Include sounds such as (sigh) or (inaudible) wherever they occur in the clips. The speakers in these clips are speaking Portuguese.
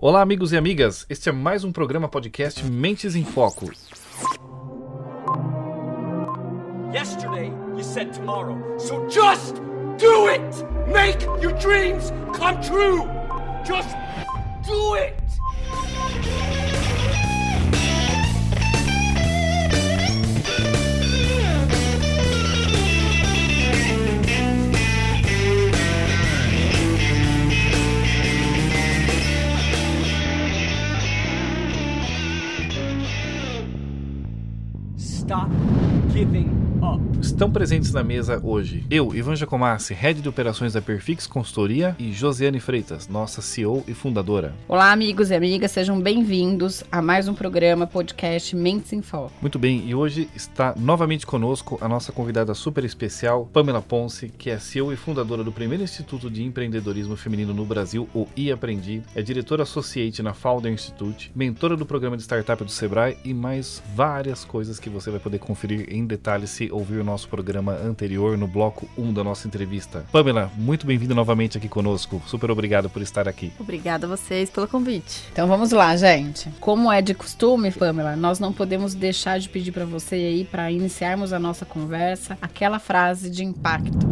Olá, amigos e amigas. Este é mais um programa podcast Mentes em Foco. Yesterday you said tomorrow. So just do it. Make your dreams come true. Just do it. stop. Estão presentes na mesa hoje eu, Ivan Jacomassi, Head de Operações da Perfix Consultoria e Josiane Freitas, nossa CEO e fundadora. Olá, amigos e amigas, sejam bem-vindos a mais um programa podcast Mentes em Foco. Muito bem, e hoje está novamente conosco a nossa convidada super especial, Pamela Ponce, que é CEO e fundadora do primeiro Instituto de Empreendedorismo Feminino no Brasil, o iAprendi, é diretora associate na Founder Institute, mentora do programa de startup do Sebrae e mais várias coisas que você vai poder conferir em detalhes se ouvir o nosso programa anterior, no bloco 1 da nossa entrevista. Pamela, muito bem-vinda novamente aqui conosco. Super obrigado por estar aqui. Obrigada a vocês pelo convite. Então vamos lá, gente. Como é de costume, Pamela, nós não podemos deixar de pedir para você aí, para iniciarmos a nossa conversa, aquela frase de impacto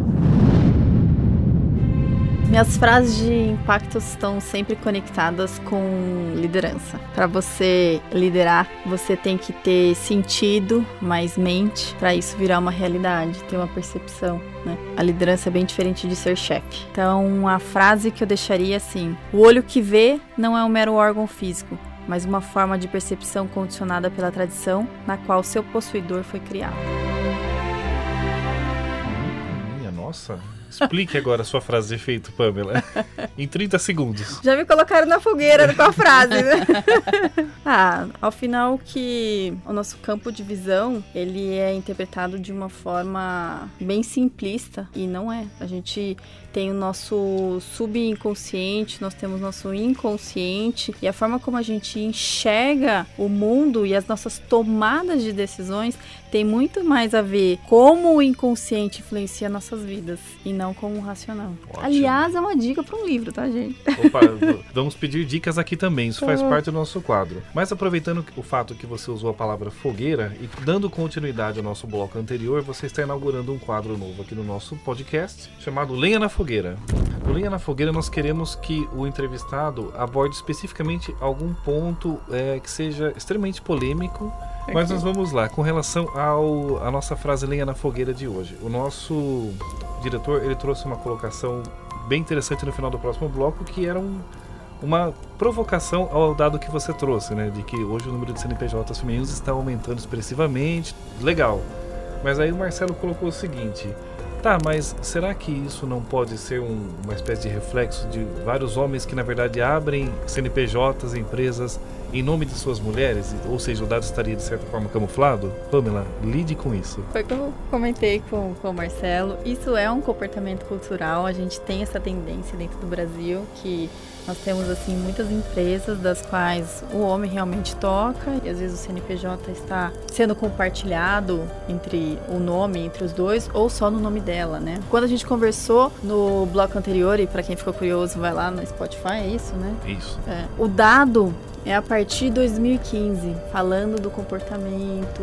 minhas frases de impacto estão sempre conectadas com liderança. Para você liderar, você tem que ter sentido, mais mente, para isso virar uma realidade, ter uma percepção. Né? A liderança é bem diferente de ser chefe. Então, a frase que eu deixaria é assim: o olho que vê não é um mero órgão físico, mas uma forma de percepção condicionada pela tradição na qual seu possuidor foi criado. Minha nossa, Explique agora a sua frase de efeito, Pamela. em 30 segundos. Já me colocaram na fogueira com a frase, né? (laughs) ah, ao final que o nosso campo de visão, ele é interpretado de uma forma bem simplista e não é. A gente tem o nosso subconsciente, nós temos nosso inconsciente e a forma como a gente enxerga o mundo e as nossas tomadas de decisões tem muito mais a ver como o inconsciente influencia nossas vidas e não como o racional. Ótimo. Aliás, é uma dica para um livro, tá, gente? Opa, vamos pedir dicas aqui também, isso faz parte do nosso quadro. Mas aproveitando o fato que você usou a palavra fogueira e dando continuidade ao nosso bloco anterior, você está inaugurando um quadro novo aqui no nosso podcast chamado Lenha na Fogueira Fogueira. No Linha na Fogueira, nós queremos que o entrevistado aborde especificamente algum ponto é, que seja extremamente polêmico. Aqui. Mas nós vamos lá, com relação ao a nossa frase Lenha na Fogueira de hoje. O nosso diretor ele trouxe uma colocação bem interessante no final do próximo bloco, que era um, uma provocação ao dado que você trouxe, né? De que hoje o número de CNPJs femininos está aumentando expressivamente. Legal. Mas aí o Marcelo colocou o seguinte: Tá, mas será que isso não pode ser um, uma espécie de reflexo de vários homens que na verdade abrem CNPJs, empresas em nome de suas mulheres? Ou seja, o dado estaria de certa forma camuflado? Pamela, lide com isso. Foi como eu comentei com, com o Marcelo. Isso é um comportamento cultural. A gente tem essa tendência dentro do Brasil que nós temos assim muitas empresas das quais o homem realmente toca e às vezes o CNPJ está sendo compartilhado entre o nome entre os dois ou só no nome dela, né? Quando a gente conversou no bloco anterior e para quem ficou curioso vai lá no Spotify, é isso, né? Isso. É, o dado é a partir de 2015, falando do comportamento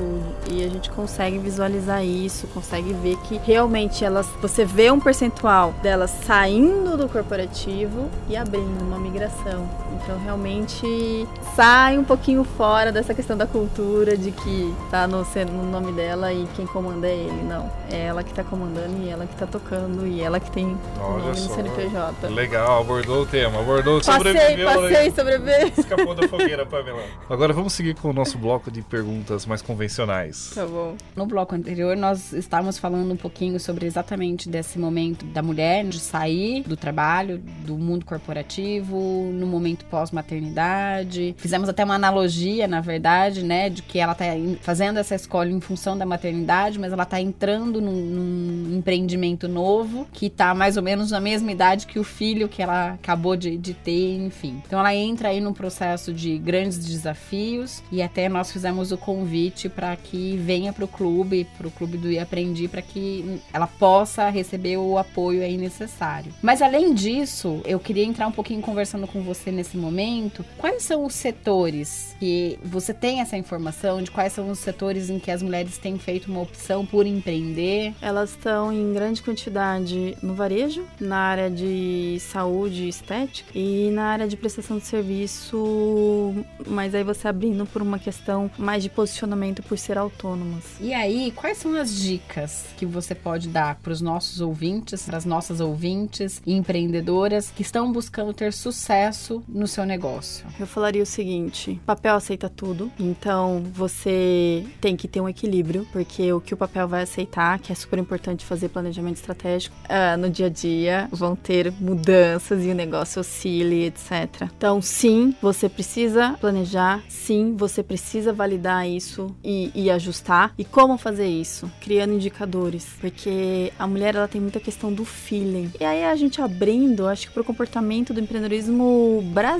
e a gente consegue visualizar isso, consegue ver que realmente elas, você vê um percentual delas saindo do corporativo e abrindo uma migração. Então realmente sai um pouquinho fora dessa questão da cultura de que tá no, no nome dela e quem comanda é ele. Não, é ela que tá comandando e ela que tá tocando e ela que tem Olha o nome só. no CNPJ. Legal, abordou o tema, abordou, passei, sobreviveu. Passei, passei, sobreviveu. Escapou da fogueira, Pamela. (laughs) Agora vamos seguir com o nosso bloco de perguntas mais convencionais. Tá bom. No bloco anterior, nós estávamos falando um pouquinho sobre exatamente desse momento da mulher de sair do trabalho, do mundo corporativo, no momento pós-maternidade. Fizemos até uma analogia, na verdade, né, de que ela está fazendo essa escolha em função da maternidade, mas ela está entrando num, num, empreendimento novo que está mais ou menos na mesma idade que o filho que ela acabou de, de ter, enfim. Então ela entra aí num processo de grandes desafios e até nós fizemos o convite para que venha para o clube, para o clube do Aprendi, para que ela possa receber o apoio aí necessário. Mas além disso, eu queria entrar um pouquinho conversando com você nesse nesse momento, quais são os setores que você tem essa informação de quais são os setores em que as mulheres têm feito uma opção por empreender? Elas estão em grande quantidade no varejo, na área de saúde e estética e na área de prestação de serviço, mas aí você abrindo por uma questão mais de posicionamento por ser autônomas. E aí, quais são as dicas que você pode dar para os nossos ouvintes, para as nossas ouvintes empreendedoras que estão buscando ter sucesso no seu negócio? Eu falaria o seguinte: papel aceita tudo, então você tem que ter um equilíbrio, porque o que o papel vai aceitar, que é super importante fazer planejamento estratégico, uh, no dia a dia vão ter mudanças e o negócio oscile, etc. Então, sim, você precisa planejar, sim, você precisa validar isso e, e ajustar. E como fazer isso? Criando indicadores, porque a mulher ela tem muita questão do feeling. E aí a gente abrindo, acho que pro comportamento do empreendedorismo brasileiro,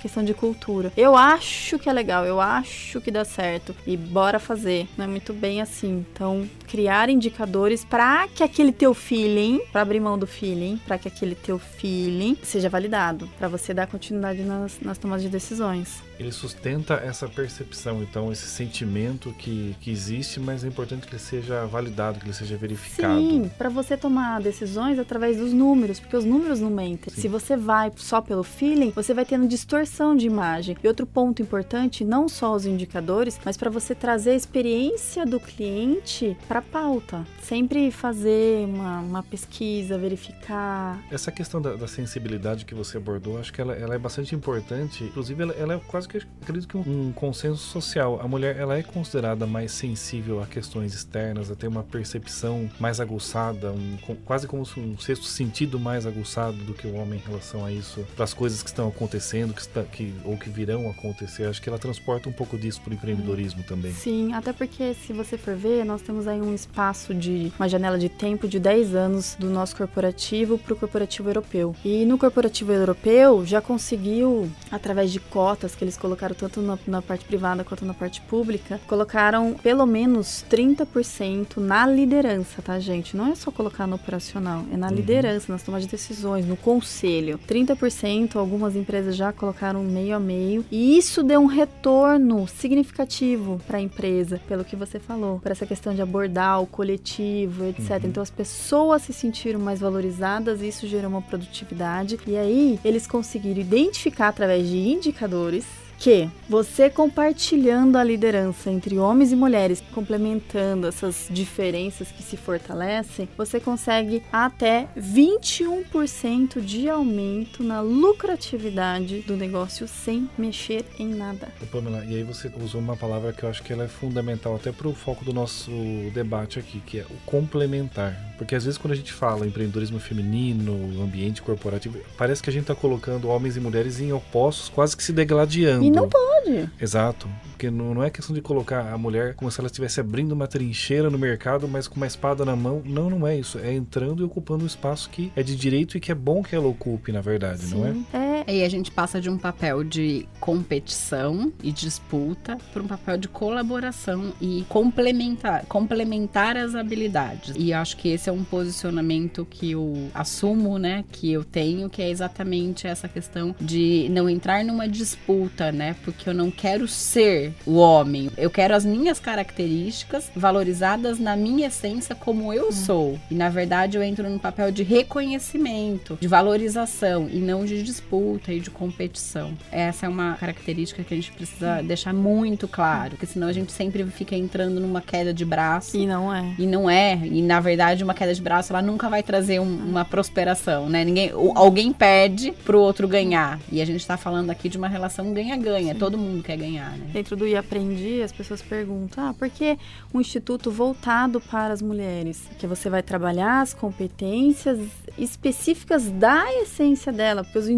questão de cultura. Eu acho que é legal, eu acho que dá certo e bora fazer. Não é muito bem assim. Então, criar indicadores para que aquele teu feeling, para abrir mão do feeling, para que aquele teu feeling seja validado, para você dar continuidade nas, nas tomadas de decisões. Ele sustenta essa percepção, então, esse sentimento que, que existe, mas é importante que ele seja validado, que ele seja verificado. Sim, para você tomar decisões através dos números, porque os números não mentem. Sim. Se você vai só pelo feeling, você vai tendo distorção de imagem. E outro ponto importante, não só os indicadores, mas para você trazer a experiência do cliente para pauta. Sempre fazer uma, uma, pesquisa, verificar. Essa questão da, da, sensibilidade que você abordou, acho que ela, ela é bastante importante. Inclusive, ela, ela é quase que, acredito que um, um, consenso social. A mulher, ela é considerada mais sensível a questões externas, a ter uma percepção mais aguçada, um, quase como um sexto sentido mais aguçado do que o homem em relação a isso, para as coisas que estão acontecendo, que, está, que ou que virão acontecer. Acho que ela transporta um pouco disso para o empreendedorismo também. Sim, até porque se você for ver, nós temos aí um espaço de uma janela de tempo de 10 anos do nosso corporativo para o corporativo europeu. E no corporativo europeu já conseguiu, através de cotas que eles colocaram tanto na, na parte privada quanto na parte pública, colocaram pelo menos 30% na liderança, tá, gente? Não é só colocar no operacional, é na uhum. liderança, nas tomadas de decisões, no conselho. 30%, algumas empresas já colocaram meio a meio, e isso deu um retorno significativo para a empresa, pelo que você falou, para essa questão de abordar o coletivo, etc. Uhum. Então as pessoas se sentiram mais valorizadas, isso gerou uma produtividade, e aí eles conseguiram identificar através de indicadores que você compartilhando a liderança entre homens e mulheres, complementando essas diferenças que se fortalecem, você consegue até 21% de aumento na lucratividade do negócio sem mexer em nada. Pamela, e aí você usou uma palavra que eu acho que ela é fundamental até para o foco do nosso debate aqui, que é o complementar. Porque às vezes quando a gente fala empreendedorismo feminino, ambiente corporativo, parece que a gente está colocando homens e mulheres em opostos, quase que se degladiando. E não pode. Exato. Porque não, não é questão de colocar a mulher como se ela estivesse abrindo uma trincheira no mercado, mas com uma espada na mão. Não, não é isso. É entrando e ocupando um espaço que é de direito e que é bom que ela ocupe, na verdade, Sim. não é? É. E a gente passa de um papel de competição e disputa para um papel de colaboração e complementar, complementar as habilidades. E acho que esse é um posicionamento que eu assumo, né, que eu tenho, que é exatamente essa questão de não entrar numa disputa, né, porque eu não quero ser o homem. Eu quero as minhas características valorizadas na minha essência como eu hum. sou. E na verdade eu entro no papel de reconhecimento, de valorização e não de disputa e de competição. Essa é uma característica que a gente precisa deixar muito claro, porque senão a gente sempre fica entrando numa queda de braço. E não é. E não é. E na verdade uma queda de braço ela nunca vai trazer um, uma prosperação, né? Ninguém, alguém perde pro outro ganhar. E a gente tá falando aqui de uma relação ganha-ganha. Todo mundo quer ganhar, né? Dentro do E Aprendi, as pessoas perguntam: ah, por que um instituto voltado para as mulheres? Que você vai trabalhar as competências específicas da essência dela, porque os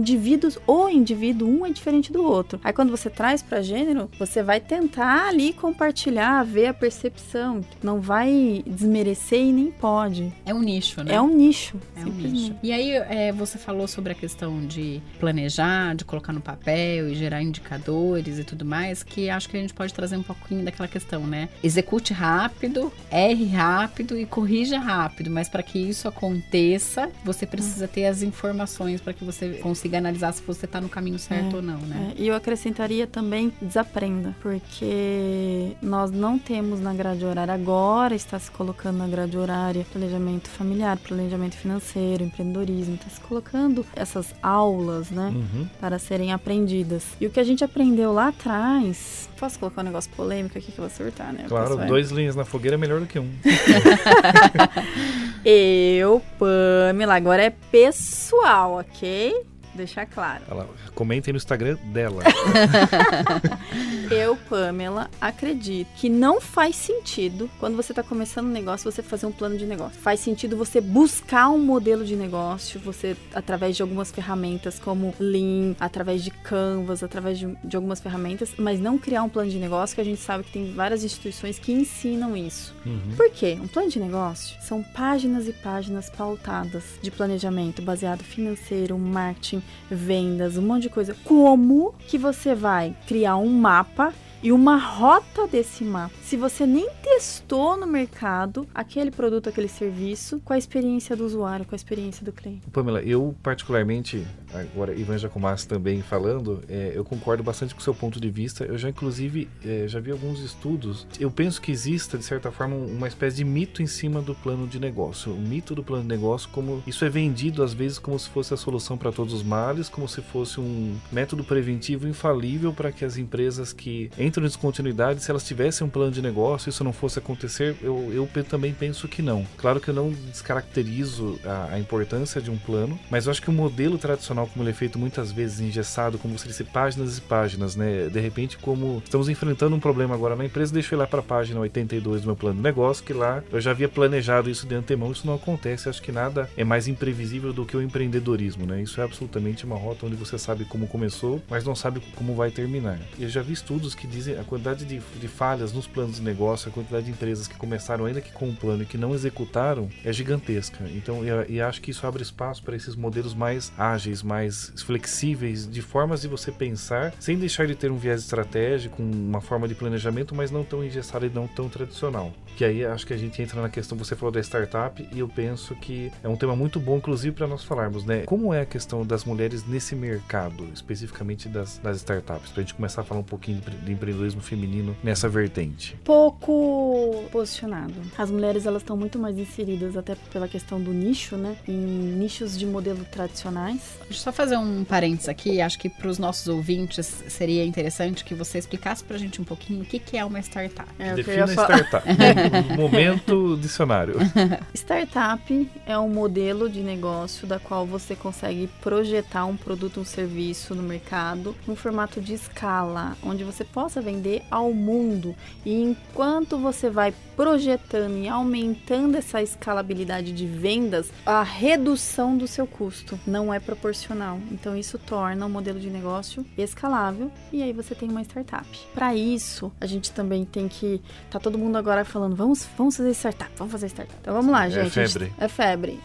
indivíduos, o indivíduo, um é diferente do outro. Aí quando você traz para gênero, você vai tentar ali compartilhar, ver a percepção, não vai desmerecer e nem pode. É um nicho, né? É um nicho. É um nicho. E aí é, você falou sobre a questão de planejar, de colocar no papel e gerar indicadores e tudo mais, que acho que a gente pode trazer um pouquinho daquela questão, né? Execute rápido, erre rápido e corrija rápido, mas para que isso aconteça, você precisa ter as informações para que você consiga analisar analisar se você tá no caminho certo É, ou não, né? É, e eu acrescentaria também desaprenda, porque nós não temos na grade horária agora, está se colocando na grade horária planejamento familiar, planejamento financeiro, empreendedorismo, está se colocando essas aulas, né, Uhum. para serem aprendidas. E o que a gente aprendeu lá atrás, posso colocar um negócio polêmico aqui que eu vou surtar, né? Claro, dois linhas na fogueira é melhor do que um. (laughs) Eu, Pamela, agora é pessoal, ok? Deixar claro. Ela, comentem no Instagram dela. (laughs) Eu, Pamela, acredito que não faz sentido, quando você está começando um negócio, você fazer um plano de negócio. Faz sentido você buscar um modelo de negócio, você, através de algumas ferramentas como Lean, através de Canvas, através de, de algumas ferramentas, mas não criar um plano de negócio, que a gente sabe que tem várias instituições que ensinam isso. Uhum. Por quê? Um plano de negócio são páginas e páginas pautadas de planejamento baseado financeiro, marketing, vendas, um monte de coisa. Como que você vai criar um mapa e uma rota desse mapa? Se você nem testou no mercado aquele produto, aquele serviço, com a experiência do usuário, com a experiência do cliente. Pamela, eu particularmente, agora Ivan Jacomassi também falando, é, eu concordo bastante com o seu ponto de vista. Eu já inclusive é, já vi alguns estudos. Eu penso que exista de certa forma um- uma espécie de mito em cima do plano de negócio. O mito do plano de negócio, como isso é vendido às vezes como se fosse a solução para todos os males, como se fosse um método preventivo infalível para que as empresas que entram em descontinuidade, se elas tivessem um plano de negócio, isso não fosse acontecer. Eu, eu também penso que não. Claro que eu não descaracterizo a, a importância de um plano, mas eu acho que o modelo tradicional, como ele é feito muitas vezes engessado, como você disse, páginas e páginas, né? De repente, como estamos enfrentando um problema agora na empresa, deixa eu ir lá para a página 82 do meu plano de negócio, que lá eu já havia planejado isso de antemão, isso não acontece. Acho que nada é mais imprevisível do que o empreendedorismo, né? Isso é absolutamente uma rota onde você sabe como começou, mas não sabe como vai terminar. Eu já vi estudos que dizem a quantidade de, de falhas nos planos de negócio, a quantidade de empresas que começaram ainda que com um plano e que não executaram é gigantesca. Então, e acho que isso abre espaço para esses modelos mais ágeis, mais flexíveis, de formas de você pensar, sem deixar de ter um viés estratégico, uma forma de planejamento, mas não tão engessada e não tão tradicional. Que aí acho que a gente entra na questão, você falou da startup, e eu penso que é um tema muito bom, inclusive, para nós falarmos, né? Como é a questão das mulheres nesse mercado, especificamente das, das startups, para a gente começar a falar um pouquinho de, de empreendedorismo feminino nessa vertente. Pouco posicionado. As mulheres elas estão muito mais inseridas até pela questão do nicho, né? Em nichos de modelo tradicionais. Deixa eu só fazer um parênteses aqui. Acho que para os nossos ouvintes seria interessante que você explicasse pra gente um pouquinho o que, que é uma startup. É Defina startup. (laughs) Momento dicionário. (laughs) Startup é um modelo de negócio da qual você consegue projetar um produto, um serviço no mercado num formato de escala, onde você possa vender ao mundo. E enquanto você vai projetando e aumentando essa escalabilidade de vendas, a redução do seu custo não é proporcional. Então isso torna um modelo de negócio escalável e aí você tem uma startup. Para isso, a gente também tem que tá todo mundo agora falando, vamos, vamos fazer startup, vamos fazer startup. Então vamos lá, É gente. Gente- febre. É febre.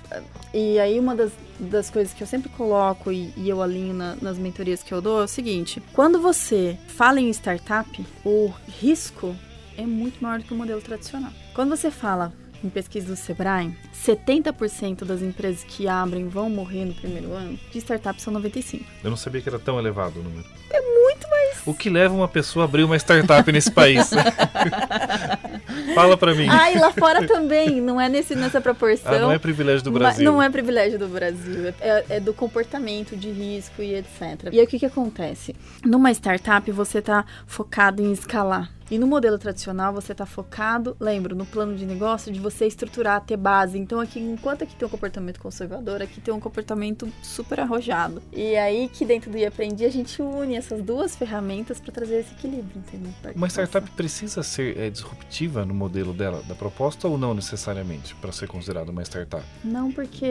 E aí uma das, das coisas que eu sempre coloco e, e eu alinho na- nas mentorias que eu dou é o seguinte: quando você fala em startup, o risco é muito maior do que o modelo tradicional. Quando você fala em pesquisa do Sebrae, 70% das empresas que abrem vão morrer no primeiro ano, de startup são 95. Eu não sabia que era tão elevado o número. É muito mais. O que leva uma pessoa a abrir uma startup nesse país? (laughs) Fala pra mim. Ah, e lá fora também, não é nesse, nessa proporção. Ah, não é privilégio do Brasil. Não é privilégio do Brasil, é, é do comportamento de risco e etc. E aí o que, que acontece? Numa startup você está focado em escalar. E no modelo tradicional você está focado, lembro, no plano de negócio de você estruturar, ter base. Então aqui, enquanto aqui tem um comportamento conservador, aqui tem um comportamento super arrojado. E aí que dentro do IAprendi a gente une essas duas ferramentas para trazer esse equilíbrio, entendeu? Uma startup precisa ser é, disruptiva no modelo dela, da proposta, ou não necessariamente, para ser considerada uma startup? Não, porque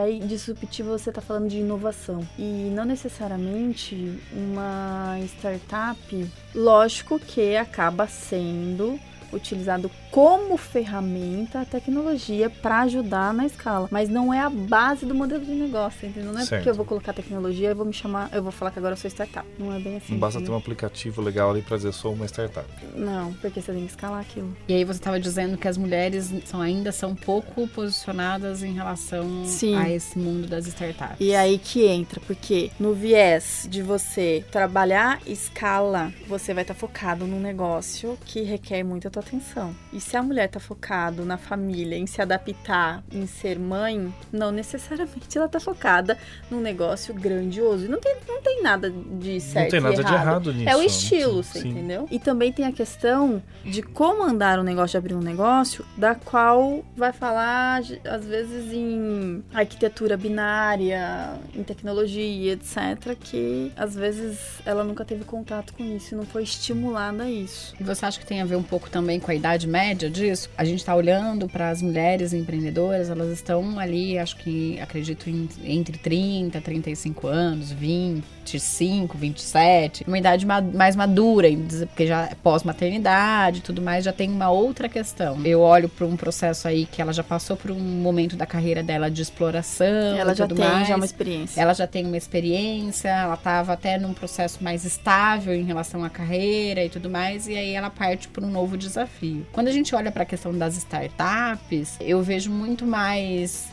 aí disruptivo você está falando de inovação. E não necessariamente uma startup, lógico que acaba sendo utilizado como ferramenta a tecnologia para ajudar na escala, mas não é a base do modelo de negócio, entendeu? Não é Certo. porque eu vou colocar tecnologia e vou me chamar, eu vou falar que agora eu sou startup. Não é bem assim. Não basta ter um entendeu? aplicativo legal ali pra dizer sou uma startup. Não, porque você tem que escalar aquilo. E aí você estava dizendo que as mulheres são, ainda são pouco posicionadas em relação Sim. a esse mundo das startups. E aí que entra, porque no viés de você trabalhar escala, você vai estar focado num negócio que requer muita tua atenção. E se a mulher tá focado na família, em se adaptar, em ser mãe, não necessariamente (laughs) ela tá focada num negócio grandioso. E não tem, não tem nada de certo não tem e nada de errado. errado nisso. É o estilo, você Sim. entendeu? E também tem a questão de como andar um negócio, de abrir um negócio, da qual vai falar, às vezes, em arquitetura binária, em tecnologia, etc., que às vezes ela nunca teve contato com isso e não foi estimulada a isso. E você acha que tem a ver um pouco também com a idade média disso? A gente está olhando para as mulheres empreendedoras, elas estão ali, acho que acredito em, entre 30, 35 anos, 25, 27, uma idade ma- mais madura, porque já é pós-maternidade e tudo mais, já tem uma outra questão. Eu olho para um processo aí que ela já passou por um momento da carreira dela de exploração, ela já tem mais. já uma experiência. Ela já tem uma experiência, ela estava até num processo mais estável em relação à carreira e tudo mais, e aí ela parte para um novo desafio. Quando a gente olha para a questão das startups, eu vejo muito mais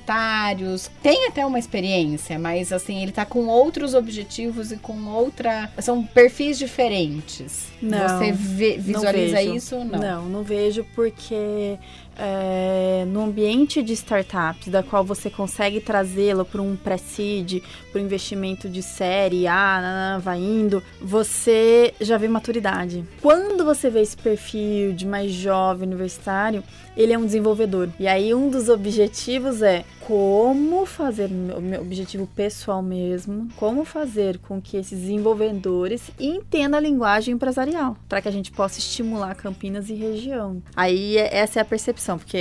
universitários, tem até uma experiência, mas assim, ele tá com outros objetivos e com outra, são perfis diferentes. Não, Você vê- não visualiza vejo. isso ou não? Não, não vejo porque é, no ambiente de startups, da qual você consegue trazê-lo para um pré-seed, para um investimento de série A, vai indo, você já vê maturidade. Quando você vê esse perfil de mais jovem universitário, ele é um desenvolvedor. E aí um dos objetivos é como fazer, o meu objetivo pessoal mesmo, como fazer com que esses desenvolvedores entendam a linguagem empresarial, para que a gente possa estimular Campinas e região. Aí essa é a percepção, porque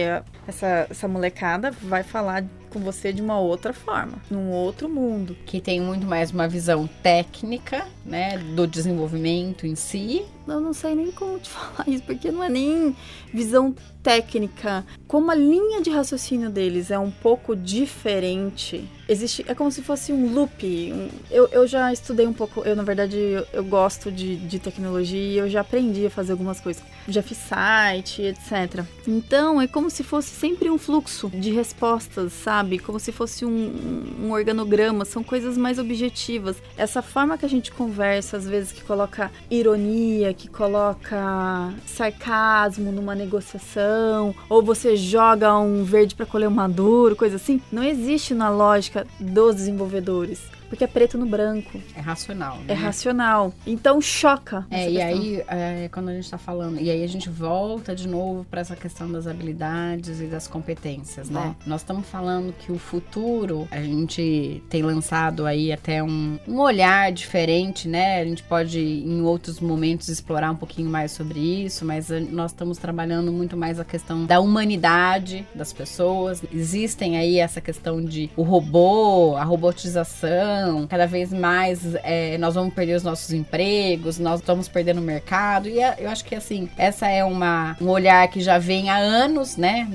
essa, essa molecada vai falar com você de uma outra forma, num outro mundo. Que tem muito mais uma visão técnica, né, do desenvolvimento em si, Eu não sei nem como te (laughs) falar isso, porque não é nem visão técnica. Como a linha de raciocínio deles é um pouco diferente, existe. É como se fosse um loop. um- eu, eu já estudei um pouco. Eu, na verdade, eu, eu gosto de, de tecnologia e eu já aprendi a fazer algumas coisas. Já fiz site, etc. Então, é como se fosse sempre um fluxo de respostas, sabe? Como se fosse um, um organograma. São coisas mais objetivas. Essa forma que a gente conversa, às vezes, que coloca ironia, que coloca sarcasmo numa negociação, ou você joga um verde para colher um maduro, coisa assim, não existe na lógica dos desenvolvedores. Porque é preto no branco, é racional, é né? racional. Então choca. É, e questão. aí, é, quando a gente tá falando, e aí a gente volta de novo para essa questão das habilidades e das competências, né? Nós estamos falando que o futuro, a gente tem lançado aí até um, um olhar diferente, né? A gente pode, em outros momentos, explorar um pouquinho mais sobre isso, mas nós estamos trabalhando muito mais a questão da humanidade das pessoas. Existem aí essa questão de o robô, a robotização, cada vez mais é, nós vamos perder os nossos empregos, nós estamos perdendo o mercado. E é- eu acho que assim, essa é uma, um olhar que já vem há anos, né?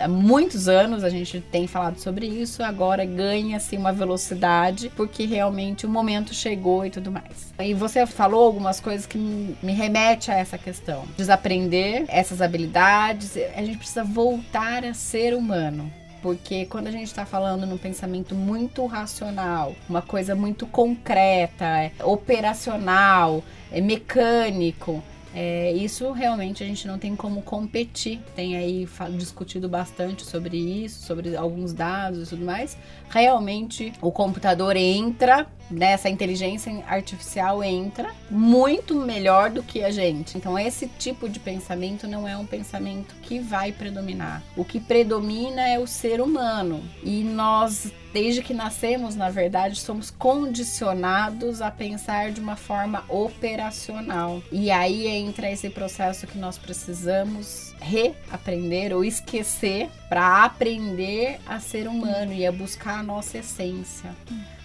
Há muitos anos a gente tem falado sobre isso, agora ganha assim uma velocidade, porque realmente o momento chegou e tudo mais. E você falou algumas coisas que me remete a essa questão. Desaprender essas habilidades, a gente precisa voltar a ser humano. Porque quando a gente está falando num pensamento muito racional, uma coisa muito concreta, é, operacional, é mecânico, é, isso realmente a gente não tem como competir. Tem aí discutido bastante sobre isso, sobre alguns dados e tudo mais. Realmente o computador entra, nessa inteligência artificial entra muito melhor do que a gente. Então esse tipo de pensamento não é um pensamento que vai predominar. O que predomina é o ser humano. E nós desde que nascemos, na verdade, somos condicionados a pensar de uma forma operacional. E aí entra esse processo que nós precisamos reaprender ou esquecer para aprender a ser humano e a buscar a nossa essência.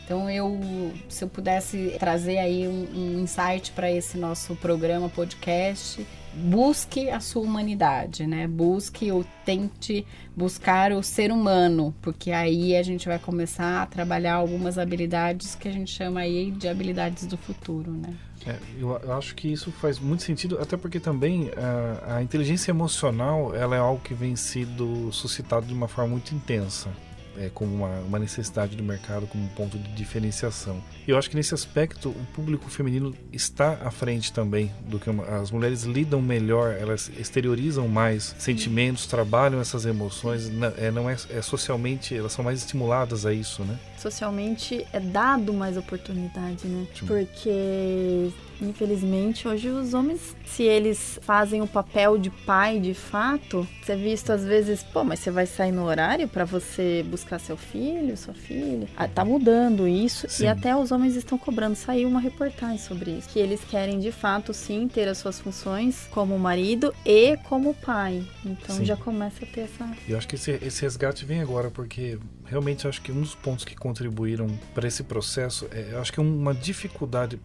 Então eu, se eu pudesse trazer aí um, um insight para esse nosso programa podcast, busque a sua humanidade, né? Busque ou tente buscar o ser humano, porque aí a gente vai começar a trabalhar algumas habilidades que a gente chama aí de habilidades do futuro, né? É, eu, eu, acho que isso faz muito sentido, até porque também a, a inteligência emocional ela é algo que vem sido suscitado de uma forma muito intensa é, como uma, uma, necessidade do mercado, como um ponto de diferenciação. E eu acho que nesse aspecto o público feminino está à frente também do que uma, as mulheres lidam melhor, elas exteriorizam mais sentimentos, trabalham essas emoções, não é, não é, é socialmente, elas são mais estimuladas a isso, né? Socialmente é dado mais oportunidade, né? Porque Infelizmente, hoje os homens, se eles fazem o papel de pai de fato, você é visto às vezes, pô, mas você vai sair no horário para você buscar seu filho, sua filha. Ah, tá mudando isso sim. e até os homens estão cobrando. Saiu uma reportagem sobre isso, que eles querem de fato sim ter as suas funções como marido e como pai. Então sim. já começa a ter essa. Eu acho que esse, esse resgate vem agora porque realmente acho que um dos pontos que contribuíram para esse processo é, acho que uma dificuldade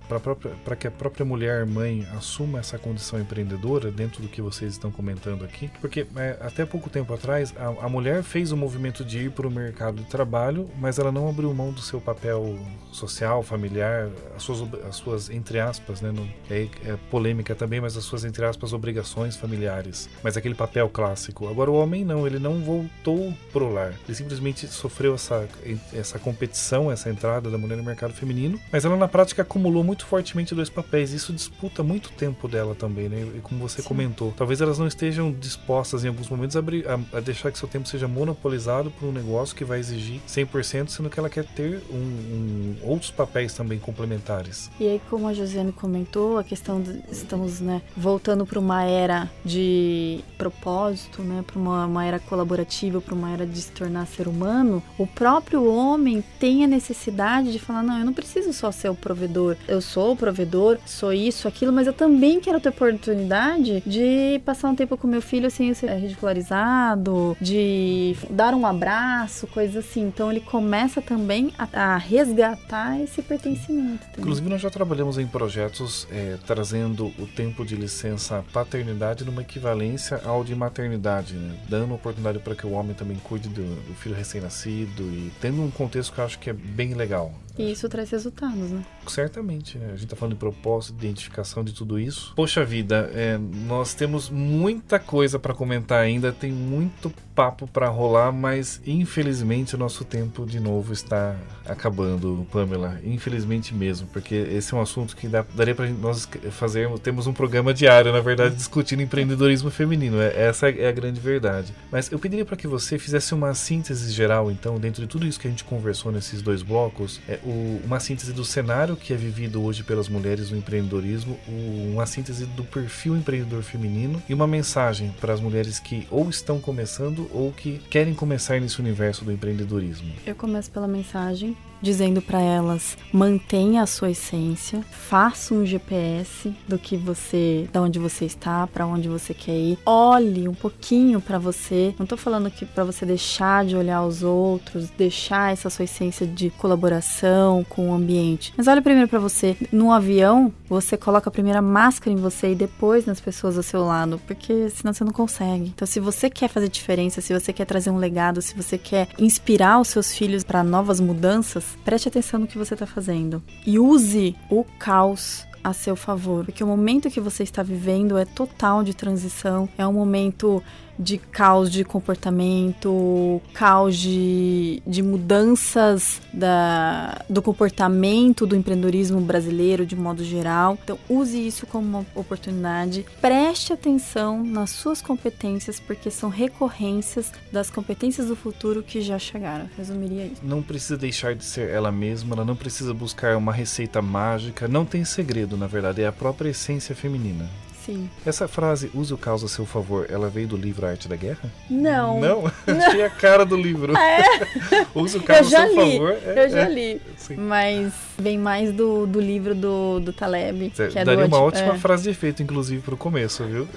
para que a própria mulher mãe assuma essa condição empreendedora dentro do que vocês estão comentando aqui, porque é, até pouco tempo atrás a, a mulher fez o movimento de ir para o mercado de trabalho, mas ela não abriu mão do seu papel social, familiar, as suas, as suas entre aspas, né, não, é, é polêmica também, mas as suas entre aspas obrigações familiares, mas aquele papel clássico. Agora o homem não, ele não voltou pro lar, ele simplesmente sofreu sofreu essa, essa competição, essa entrada da mulher no mercado feminino, mas ela na prática acumulou muito fortemente dois papéis. Isso disputa muito tempo dela também, né? E como você Sim. comentou, talvez elas não estejam dispostas em alguns momentos a, a, a, deixar que seu tempo seja monopolizado por um negócio que vai exigir 100%, sendo que ela quer ter um, um, outros papéis também complementares. E aí, como a Josiane comentou, a questão de, estamos né, voltando para uma era de propósito, né, para uma, uma era colaborativa, para uma era de se tornar ser humano, o próprio homem tem a necessidade de falar: não, eu não preciso só ser o provedor. Eu sou o provedor, sou isso, aquilo, mas eu também quero ter oportunidade de passar um tempo com meu filho sem ser ridicularizado, de dar um abraço, coisas assim. Então ele começa também a, a resgatar esse pertencimento. Também. Inclusive, nós já trabalhamos em projetos é, trazendo o tempo de licença paternidade numa equivalência ao de maternidade, né? dando oportunidade para que o homem também cuide do, do filho recém-nascido e tendo um contexto que eu acho que é bem legal. E isso traz resultados, né? Certamente. Né? A gente está falando de propósito, de identificação de tudo isso. Poxa vida, é, nós temos muita coisa para comentar ainda, tem muito papo para rolar, mas infelizmente o nosso tempo de novo está acabando, Pamela. Infelizmente mesmo, porque esse é um assunto que dá, daria para nós fazermos. Temos um programa diário, na verdade, discutindo empreendedorismo feminino. É, essa é a grande verdade. Mas eu pediria para que você fizesse uma síntese geral, então, dentro de tudo isso que a gente conversou nesses dois blocos. É, o, uma síntese do cenário que é vivido hoje pelas mulheres no empreendedorismo, o, uma síntese do perfil empreendedor feminino e uma mensagem para as mulheres que ou estão começando ou que querem começar nesse universo do empreendedorismo. Eu começo pela mensagem dizendo para elas: mantenha a sua essência, faça um GPS do que você, da onde você está, para onde você quer ir. Olhe um pouquinho para você. Não tô falando que para você deixar de olhar os outros, deixar essa sua essência de colaboração com o ambiente. Mas olhe primeiro para você. No avião, você coloca a primeira máscara em você e depois nas pessoas ao seu lado, porque senão você não consegue. Então, se você quer fazer diferença, se você quer trazer um legado, se você quer inspirar os seus filhos para novas mudanças, preste atenção no que você está fazendo. E use o caos a seu favor, porque o momento que você está vivendo é total de transição, é um momento de caos de comportamento, caos de, de mudanças da, do comportamento do empreendedorismo brasileiro de modo geral. Então, use isso como uma oportunidade. Preste atenção nas suas competências, porque são recorrências das competências do futuro que já chegaram. Resumiria isso. Não precisa deixar de ser ela mesma, ela não precisa buscar uma receita mágica, não tem segredo, na verdade, é a própria essência feminina. Sim. Essa frase, use o caos a seu favor, ela veio do livro Arte da Guerra? Não. Não? (laughs) (laughs) Achei a cara do livro. É. (laughs) use o caos a seu li. favor. É, eu já é. li. Sim. Mas vem mais do, do livro do, do Taleb. Cê, que é daria do, uma ótima é. frase de efeito, inclusive, pro começo, viu?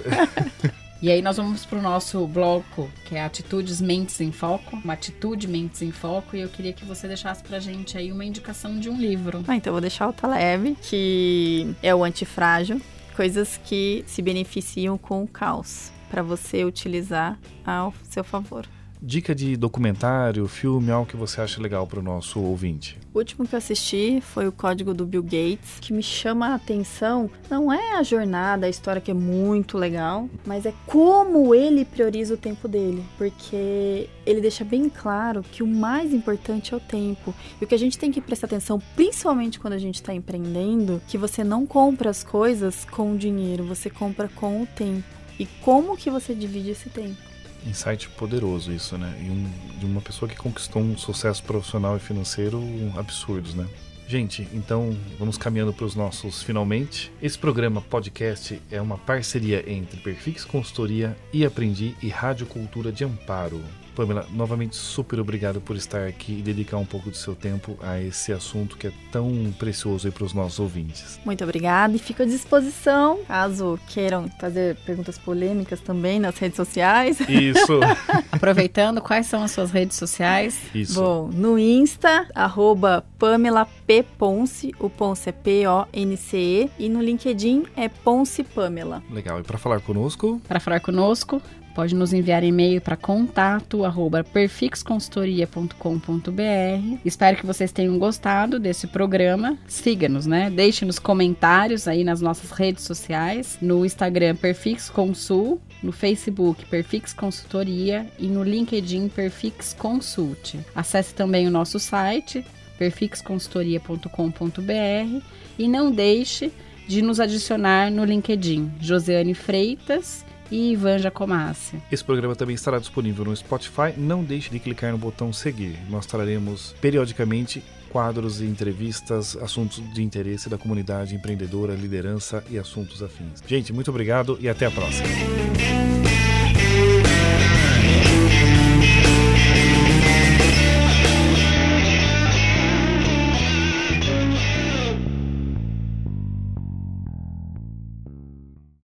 E aí nós vamos para o nosso bloco, que é Atitudes Mentes em Foco, uma atitude Mentes em Foco, e eu queria que você deixasse pra gente aí uma indicação de um livro. Ah, então eu vou deixar o Taleb, que é o antifrágil, coisas que se beneficiam com o caos, para você utilizar ao seu favor. Dica de documentário, filme, algo que você acha legal para o nosso ouvinte. O último que eu assisti foi o Código do Bill Gates, que me chama a atenção. Não é a jornada, a história que é muito legal, mas é como ele prioriza o tempo dele, porque ele deixa bem claro que o mais importante é o tempo. E o que a gente tem que prestar atenção, principalmente quando a gente está empreendendo, que você não compra as coisas com dinheiro, você compra com o tempo. E como que você divide esse tempo? Insight poderoso isso, né? E um, de uma pessoa que conquistou um sucesso profissional e financeiro absurdos, né? Gente, então vamos caminhando para os nossos finalmente. Esse programa podcast é uma parceria entre Perfix Consultoria e Aprendi e Rádio Cultura de Amparo. Pamela, novamente super obrigado por estar aqui e dedicar um pouco do seu tempo a esse assunto que é tão precioso para os nossos ouvintes. Muito obrigada e fico à disposição caso queiram fazer perguntas polêmicas também nas redes sociais. Isso. (laughs) Aproveitando, quais são as suas redes sociais? Isso. Bom, no Insta, arroba Pamela P. Ponce, o Ponce é P-O-N-C-E, e no LinkedIn é Ponce Pamela. Legal. E para falar conosco? Para falar conosco, pode nos enviar e-mail para contato arroba perfixconsultoria.com.br. Espero que vocês tenham gostado desse programa. Siga-nos, né? Deixe nos comentários aí nas nossas redes sociais, no Instagram Perfix Consul, no Facebook Perfix Consultoria e no LinkedIn Perfix Consult. Acesse também o nosso site perfixconsultoria.com.br e não deixe de nos adicionar no LinkedIn Josiane Freitas e Ivan Jacomassi. Esse programa também estará disponível no Spotify. Não deixe de clicar no botão seguir. Nós traremos periodicamente quadros e entrevistas, assuntos de interesse da comunidade empreendedora, liderança e assuntos afins. Gente, muito obrigado e até a próxima.